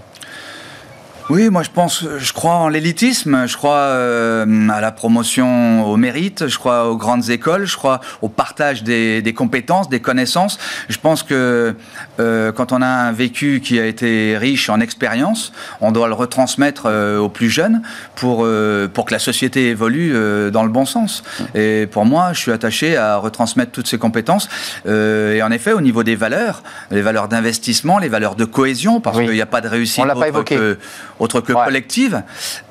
Oui, moi je pense, je crois en l'élitisme, je crois euh, à la promotion au mérite, je crois aux grandes écoles, je crois au partage des, des compétences, des connaissances. Je pense que euh, quand on a un vécu qui a été riche en expérience, on doit le retransmettre euh, aux plus jeunes pour, euh, pour que la société évolue euh, dans le bon sens. Et pour moi, je suis attaché à retransmettre toutes ces compétences. Euh, et en effet, au niveau des valeurs, les valeurs d'investissement, les valeurs de cohésion, parce Oui. qu'il n'y a pas de réussite On l'a pas évoqué. que- autre que Ouais. collective.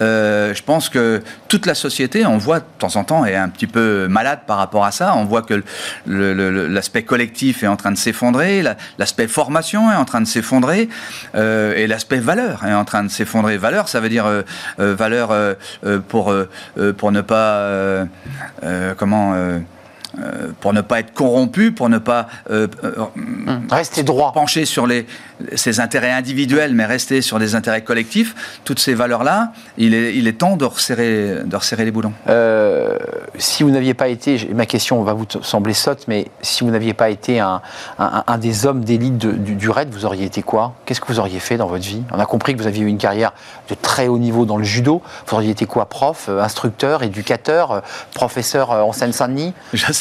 Euh, je pense que toute la société, on voit de temps en temps, est un petit peu malade par rapport à ça. On voit que l'aspect collectif est en train de s'effondrer, la- l'aspect formation est en train de s'effondrer, euh, et l'aspect valeur est en train de s'effondrer. Valeur, ça veut dire euh, valeur pour, pour ne pas... comment... euh, pour ne pas être corrompu, pour ne pas euh, euh, Restez droit. pencher sur les, ses intérêts individuels, mais rester sur des intérêts collectifs, toutes ces valeurs-là, il est, il est temps de resserrer, de resserrer les boulons. Si vous n'aviez pas été, ma question va vous sembler sotte, mais si vous n'aviez pas été un, un- un des hommes d'élite de- du, du RAID, vous auriez été quoi? Qu'est-ce que vous auriez fait dans votre vie? On a compris que vous aviez eu une carrière de très haut niveau dans le judo. Vous auriez été quoi? Prof, instructeur, éducateur, professeur en Seine-Saint-Denis?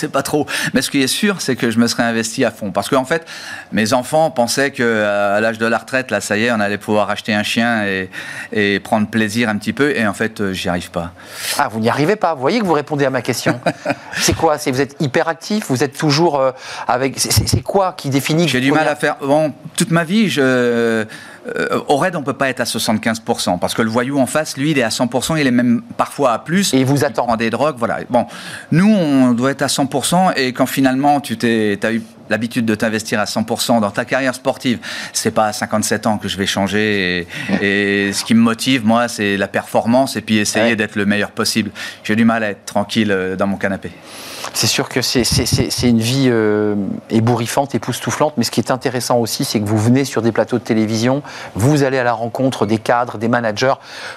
Sais pas trop. Mais ce qui est sûr, c'est que je me serais investi à fond. Parce qu'en fait, mes enfants pensaient qu'à l'âge de la retraite, là, ça y est, on allait pouvoir acheter un chien et, et prendre plaisir un petit peu. Et en fait, euh, j'y arrive pas. Ah, vous n'y arrivez pas. Vous voyez que vous répondez à ma question. [laughs] c'est quoi? C'est vous êtes hyperactif? Vous êtes toujours euh, avec. c'est quoi qui définit J'ai du mal à faire. Bon, toute ma vie, je. Euh, au raid, on peut pas être à 75%, parce que le voyou en face, lui, il est à 100%, il est même parfois à plus. Et il vous attend. prend des drogues, voilà. Bon, nous, on doit être à 100%, et quand finalement, tu t'es, as eu l'habitude de t'investir à 100% dans ta carrière sportive, c'est pas à 57 ans que je vais changer, et, et ce qui me motive, moi, c'est la performance, et puis essayer Ouais. d'être le meilleur possible. J'ai du mal à être tranquille euh, dans mon canapé. C'est sûr que c'est- une vie euh, ébouriffante, époustouflante, mais ce qui est intéressant aussi, c'est que vous venez sur des plateaux de télévision, vous allez à la rencontre des cadres, des managers,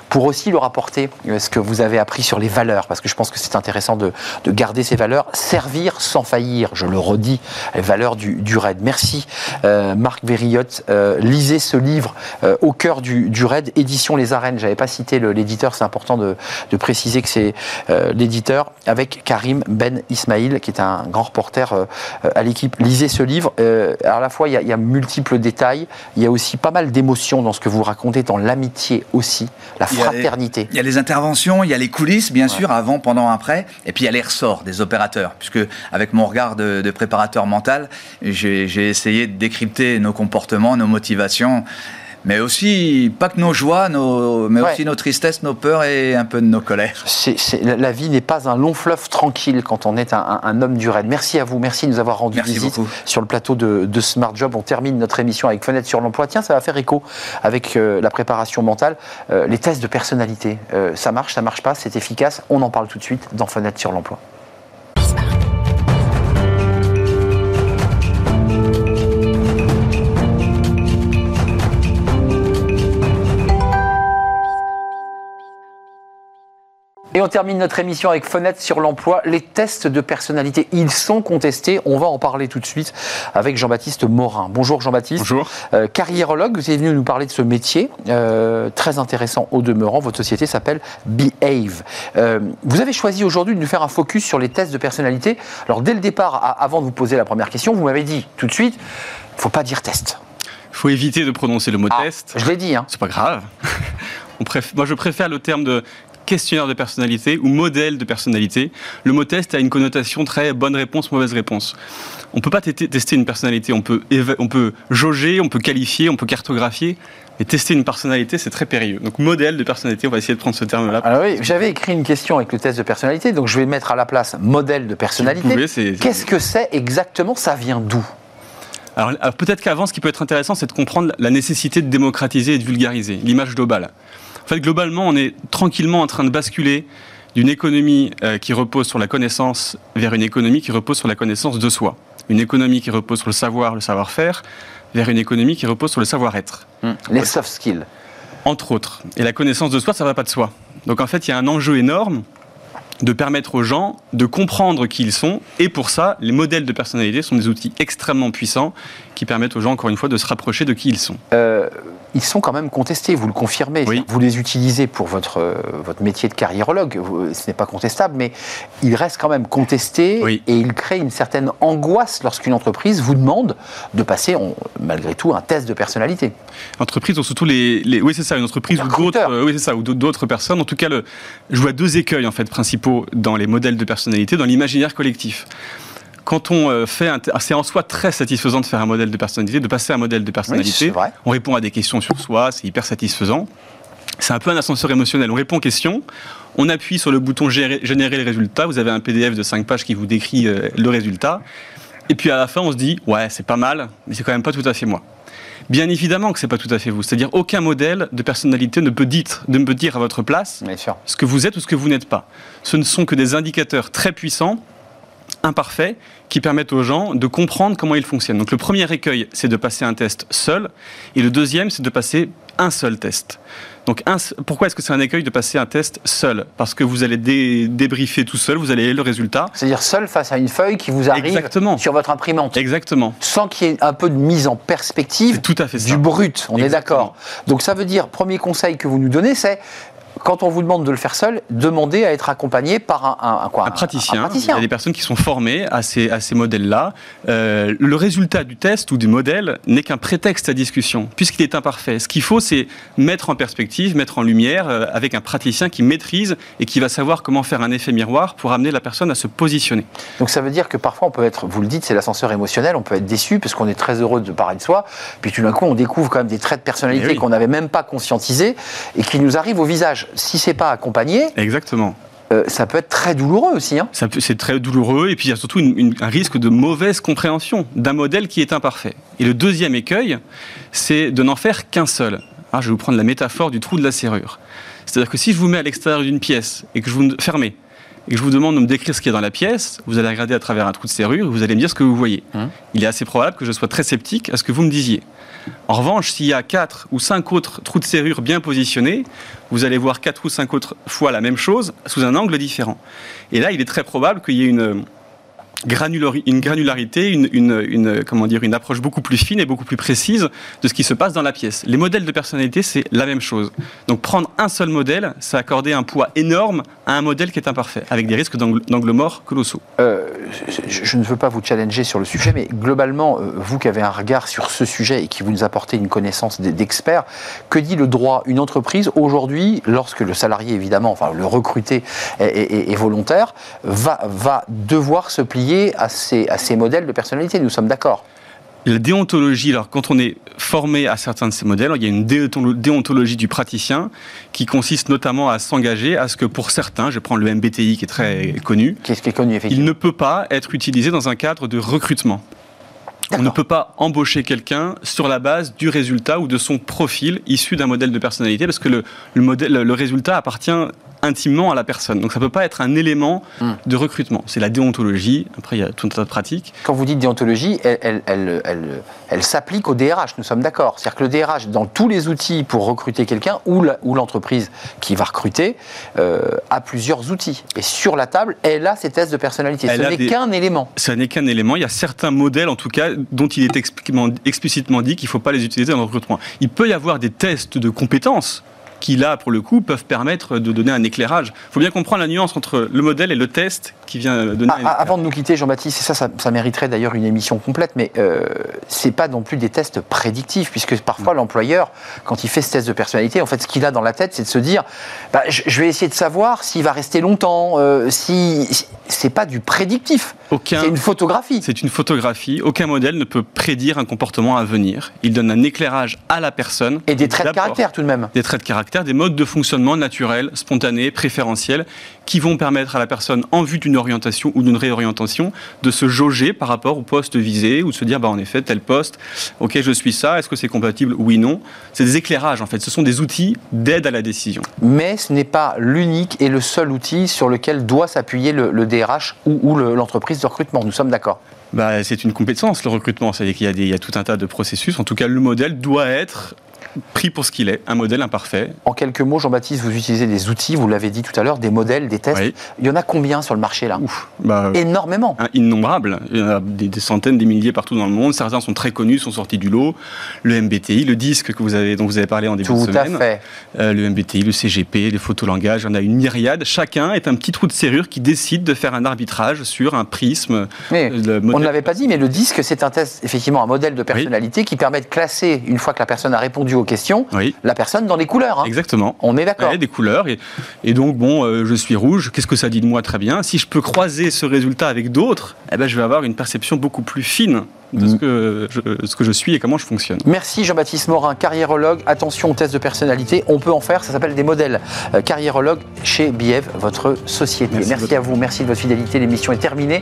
pour aussi leur apporter euh, ce que vous avez appris sur les valeurs, parce que je pense que c'est intéressant de, de garder ces valeurs, servir sans faillir, je le redis, valeurs valeurs du, du RAID. Merci Marc Verriotte. lisez ce livre au cœur du, du RAID, édition Les Arènes. J'avais pas cité l'éditeur, c'est important de, de, préciser que c'est l'éditeur avec Karim Ben Ismail, qui est un grand reporter à l'équipe. Lisez ce livre. à la fois, il y, a, il y a multiples détails, il y a aussi pas mal d'émotions dans ce que vous racontez, dans l'amitié aussi, la fraternité. Il y a les interventions, il y a les coulisses, bien sûr, avant, pendant, après, et puis il y a les ressorts des opérateurs, puisque avec mon regard de, de préparateur mental, j'ai essayé de décrypter nos comportements, nos motivations mais aussi pas que nos joies, nos, mais aussi nos tristesses, nos peurs et un peu de nos colères. la vie n'est pas un long fleuve tranquille quand on est un, homme du raid. Merci à vous, merci de nous avoir rendu visite sur le plateau de, Smart Job. On termine notre émission avec Fenêtre sur l'emploi. Tiens, ça va faire écho avec euh, la préparation mentale. Euh, les tests de personnalité, euh, ça marche, ça marche pas, c'est efficace. On en parle tout de suite dans Fenêtre sur l'emploi. Et on termine notre émission avec Fenêtre sur l'emploi. Les tests de personnalité, ils sont contestés. On va en parler tout de suite avec Jean-Baptiste Morin. Bonjour Jean-Baptiste. Bonjour. Euh, carriérologue, vous êtes venu nous parler de ce métier, euh, très intéressant au demeurant. Votre société s'appelle Behave. Euh, vous avez choisi aujourd'hui de nous faire un focus sur les tests de personnalité. Alors dès le départ, avant de vous poser la première question, vous m'avez dit tout de suite, il ne faut pas dire test. Il faut éviter de prononcer le mot ah, test. Je l'ai dit. Hein. C'est pas grave. [laughs] On Moi, je préfère le terme de questionnaire de personnalité ou modèle de personnalité. Le mot test a une connotation très bonne réponse, mauvaise réponse. On ne peut pas tester une personnalité, on peut, on peut jauger, on peut qualifier, on peut cartographier, mais tester une personnalité, c'est très périlleux. Donc modèle de personnalité, on va essayer de prendre ce terme-là. Alors oui, j'avais écrit une question avec le test de personnalité, donc je vais mettre à la place modèle de personnalité. Qu'est-ce que c'est exactement? Ça vient d'où? Alors, alors peut-être qu'avant, ce qui peut être intéressant, c'est de comprendre la nécessité de démocratiser et de vulgariser l'image globale. En fait, globalement, on est tranquillement en train de basculer d'une économie euh, qui repose sur la connaissance vers une économie qui repose sur la connaissance de soi. Une économie qui repose sur le savoir, le savoir-faire, vers une économie qui repose sur le savoir-être. Mmh. Les soft skills. Entre autres. Et la connaissance de soi, ça ne va pas de soi. Donc en fait, il y a un enjeu énorme de permettre aux gens de comprendre qui ils sont. Et pour ça, les modèles de personnalité sont des outils extrêmement puissants qui permettent aux gens, encore une fois, de se rapprocher de qui ils sont. Euh, ils sont quand même contestés, vous le confirmez. Vous les utilisez pour votre, euh, votre métier de carriérologue, ce n'est pas contestable, mais ils restent quand même contestés et ils créent une certaine angoisse lorsqu'une entreprise vous demande de passer, malgré tout, un test de personnalité. Entreprise, ou surtout les, oui c'est ça, une entreprise ou d'autres, euh, oui c'est ça, ou d'autres personnes. En tout cas, le, je vois deux écueils en fait principaux dans les modèles de personnalité, dans l'imaginaire collectif quand on euh, fait un, c'est en soi très satisfaisant de faire un modèle de personnalité, de passer un modèle de personnalité. on répond à des questions sur soi, c'est hyper satisfaisant. C'est un peu un ascenseur émotionnel. On répond aux questions, on appuie sur le bouton générer les résultats. Vous avez un PDF de 5 pages qui vous décrit euh, le résultat. Et puis à la fin, on se dit ouais, c'est pas mal, mais c'est quand même pas tout à fait moi. Bien évidemment que c'est pas tout à fait vous. C'est-à-dire aucun modèle de personnalité ne peut dire, ne peut dire à votre place ce que vous êtes ou ce que vous n'êtes pas. Ce ne sont que des indicateurs très puissants imparfaits qui permettent aux gens de comprendre comment ils fonctionnent. Donc le premier écueil, c'est de passer un test seul, et le deuxième, c'est de passer un seul test. Donc pourquoi est-ce que c'est un écueil de passer un test seul? Parce que vous allez débriefer tout seul, vous allez le résultat. C'est-à-dire seul face à une feuille qui vous arrive sur votre imprimante. Exactement. Sans qu'il y ait un peu de mise en perspective tout à fait du brut, on est d'accord. Donc ça veut dire, premier conseil que vous nous donnez, c'est quand on vous demande de le faire seul, demandez à être accompagné par un, quoi, un, praticien. Il y a des personnes qui sont formées à ces, à ces modèles-là. Euh, le résultat du test ou du modèle n'est qu'un prétexte à discussion, puisqu'il est imparfait. Ce qu'il faut, c'est mettre en perspective, mettre en lumière euh, avec un praticien qui maîtrise et qui va savoir comment faire un effet miroir pour amener la personne à se positionner. Donc ça veut dire que parfois on peut être, vous le dites, c'est l'ascenseur émotionnel, on peut être déçu parce qu'on est très heureux de parler de soi, puis tout d'un coup on découvre quand même des traits de personnalité qu'on n'avait même pas conscientisés et qui nous arrivent au visage si c'est pas accompagné. Exactement. Euh, ça peut être très douloureux aussi. Hein. C'est très douloureux et puis il y a surtout un risque de mauvaise compréhension d'un modèle qui est imparfait. Et le deuxième écueil, c'est de n'en faire qu'un seul. Ah, je vais vous prendre la métaphore du trou de la serrure. C'est-à-dire que si je vous mets à l'extérieur d'une pièce et que je vous ferme et que je vous demande de me décrire ce qui est dans la pièce, vous allez regarder à travers un trou de serrure, vous allez me dire ce que vous voyez. Hum. Il est assez probable que je sois très sceptique à ce que vous me disiez. En revanche, s'il y a quatre ou cinq autres trous de serrure bien positionnés, vous allez voir quatre ou cinq autres fois la même chose sous un angle différent. Et là, il est très probable qu'il y ait une, une granularité, une, approche beaucoup plus fine et beaucoup plus précise de ce qui se passe dans la pièce. Les modèles de personnalité, c'est la même chose. Donc prendre un seul modèle, c'est accorder un poids énorme à un modèle qui est imparfait, avec des risques d'angle mort colossaux. Euh, je, ne veux pas vous challenger sur le sujet, mais globalement, euh, vous qui avez un regard sur ce sujet et qui vous nous apportez une connaissance d'experts, que dit le droit? Une entreprise, aujourd'hui, lorsque le salarié, évidemment, enfin le recruté est, volontaire, va devoir se plier à ces, à ces modèles de personnalité, nous sommes d'accord. La déontologie, alors quand on est formé à certains de ces modèles, il y a une déontologie du praticien qui consiste notamment à s'engager à ce que pour certains, je prends le MBTI qui est très connu, Qu'est-ce qui est connu il ne peut pas être utilisé dans un cadre de recrutement. On ne peut pas embaucher quelqu'un sur la base du résultat ou de son profil issu d'un modèle de personnalité parce que le, le, modèle, le résultat appartient intimement à la personne. Donc ça ne peut pas être un élément hmm. de recrutement. C'est la déontologie. Après, il y a tout un tas de pratiques. Quand vous dites déontologie, elle, elle, elle, s'applique au DRH, nous sommes d'accord. C'est-à-dire que le DRH, dans tous les outils pour recruter quelqu'un, ou l'entreprise qui va recruter, euh, a plusieurs outils. Et sur la table, elle a ses tests de personnalité. Ce n'est qu'un élément. Ce n'est qu'un élément. Il y a certains modèles, en tout cas, dont il est explicitement dit qu'il ne faut pas les utiliser dans le recrutement. Il peut y avoir des tests de compétences qui là, pour le coup, peuvent permettre de donner un éclairage. Il faut bien comprendre la nuance entre le modèle et le test qui vient donner. Ah, avant de nous quitter, Jean-Baptiste, ça, ça, mériterait d'ailleurs une émission complète, mais euh, c'est pas non plus des tests prédictifs, puisque parfois l'employeur, quand il fait ce test de personnalité, en fait, ce qu'il a dans la tête, c'est de se dire, bah, je, vais essayer de savoir s'il va rester longtemps, euh, si, c'est pas du prédictif. C'est une photographie. C'est une photographie. Aucun modèle ne peut prédire un comportement à venir. Il donne un éclairage à la personne. Et des traits de caractère tout de même. Des traits de caractère, des modes de fonctionnement naturels, spontanés, préférentiels, qui vont permettre à la personne, en vue d'une orientation ou d'une réorientation, de se jauger par rapport au poste visé ou de se dire, bah, en effet, tel poste, ok, je suis ça, est-ce que c'est compatible? Oui, non. C'est des éclairages, en fait. Ce sont des outils d'aide à la décision. Mais ce n'est pas l'unique et le seul outil sur lequel doit s'appuyer le, DRH ou, l'entreprise de recrutement. Nous sommes d'accord. Bah, c'est une compétence, le recrutement. C'est-à-dire qu'il y, y, a tout un tas de processus. En tout cas, le modèle doit être pris pour ce qu'il est, un modèle imparfait. En quelques mots, Jean-Baptiste, vous utilisez des outils, vous l'avez dit tout à l'heure, des modèles, des tests. Il y en a combien sur le marché là? Bah, Énormément. innombrables. Il y en a des, centaines, des milliers partout dans le monde. Certains sont très connus, sont sortis du lot. Le MBTI, le disque que vous avez, dont vous avez parlé en début de semaine. Tout à fait. Euh, le MBTI, le CGP, les photolangages, il y en a une myriade. Chacun est un petit trou de serrure qui décide de faire un arbitrage sur un prisme. Euh, on ne l'avait pas dit, mais le disque, c'est un test, effectivement, un modèle de personnalité qui permet de classer, une fois que la personne a répondu aux question, la personne dans les couleurs. Hein. Exactement. On est d'accord. des couleurs. Et, et donc, bon, euh, je suis rouge. Qu'est-ce que ça dit de moi? Très bien. Si je peux croiser ce résultat avec d'autres, eh ben, je vais avoir une perception beaucoup plus fine de ce mm. que, je, ce que je suis et comment je fonctionne. Merci Jean-Baptiste Morin, carriérologue. Attention aux tests de personnalité, on peut en faire, ça s'appelle des modèles. Euh, carriérologue chez BIEV, votre société. Merci, à vous, merci de votre fidélité, l'émission est terminée.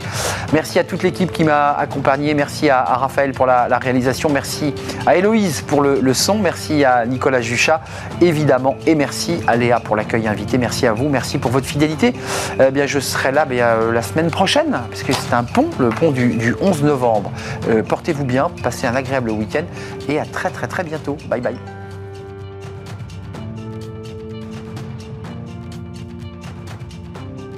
Merci à toute l'équipe qui m'a accompagné, merci à, Raphaël pour la, réalisation, merci à Héloïse pour le, son, merci à Nicolas Juchat, évidemment, et merci à Léa pour l'accueil invité, merci à vous, merci pour votre fidélité. Eh bien, je serai là euh, la semaine prochaine, puisque c'est un pont, le pont du, 11 novembre. Euh, portez-vous bien, passez un agréable week-end et à très très très bientôt. Bye bye.